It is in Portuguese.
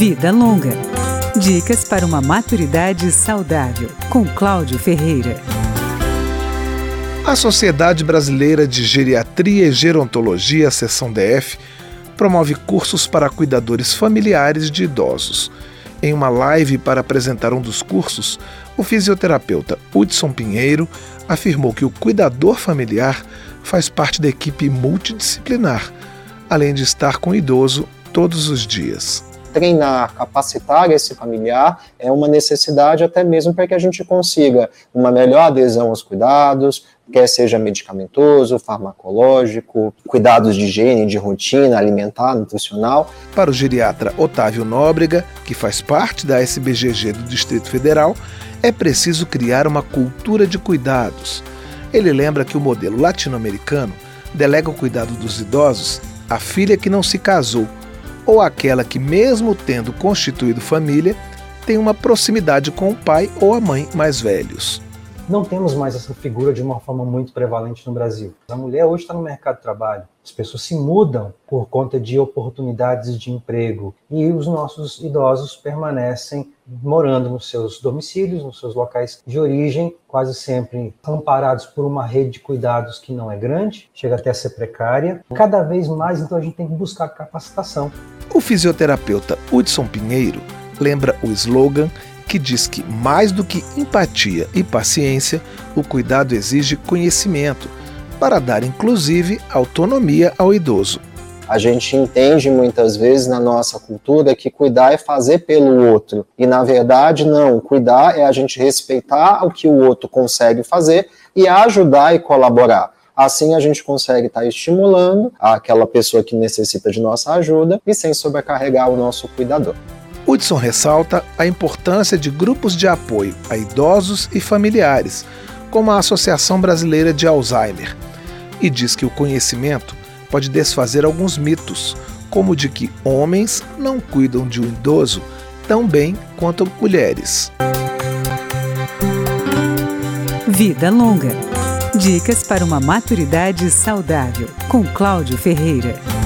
Vida Longa. Dicas para uma maturidade saudável, com Cláudio Ferreira. A Sociedade Brasileira de Geriatria e Gerontologia, seção DF, promove cursos para cuidadores familiares de idosos. Em uma live para apresentar um dos cursos, o fisioterapeuta Hudson Pinheiro afirmou que o cuidador familiar faz parte da equipe multidisciplinar, além de estar com o idoso todos os dias treinar, capacitar esse familiar é uma necessidade até mesmo para que a gente consiga uma melhor adesão aos cuidados, quer seja medicamentoso, farmacológico, cuidados de higiene, de rotina, alimentar, nutricional. Para o geriatra Otávio Nóbrega, que faz parte da SBGG do Distrito Federal, é preciso criar uma cultura de cuidados. Ele lembra que o modelo latino-americano delega o cuidado dos idosos à filha que não se casou ou aquela que, mesmo tendo constituído família, tem uma proximidade com o pai ou a mãe mais velhos. Não temos mais essa figura de uma forma muito prevalente no Brasil. A mulher hoje está no mercado de trabalho, as pessoas se mudam por conta de oportunidades de emprego e os nossos idosos permanecem morando nos seus domicílios, nos seus locais de origem, quase sempre amparados por uma rede de cuidados que não é grande, chega até a ser precária. Cada vez mais, então, a gente tem que buscar capacitação. O fisioterapeuta Hudson Pinheiro lembra o slogan que diz que, mais do que empatia e paciência, o cuidado exige conhecimento, para dar inclusive autonomia ao idoso. A gente entende muitas vezes na nossa cultura que cuidar é fazer pelo outro. E na verdade, não. Cuidar é a gente respeitar o que o outro consegue fazer e ajudar e colaborar. Assim a gente consegue estar estimulando aquela pessoa que necessita de nossa ajuda e sem sobrecarregar o nosso cuidador. Hudson ressalta a importância de grupos de apoio a idosos e familiares, como a Associação Brasileira de Alzheimer, e diz que o conhecimento pode desfazer alguns mitos, como de que homens não cuidam de um idoso tão bem quanto mulheres. Vida Longa Dicas para uma maturidade saudável, com Cláudio Ferreira.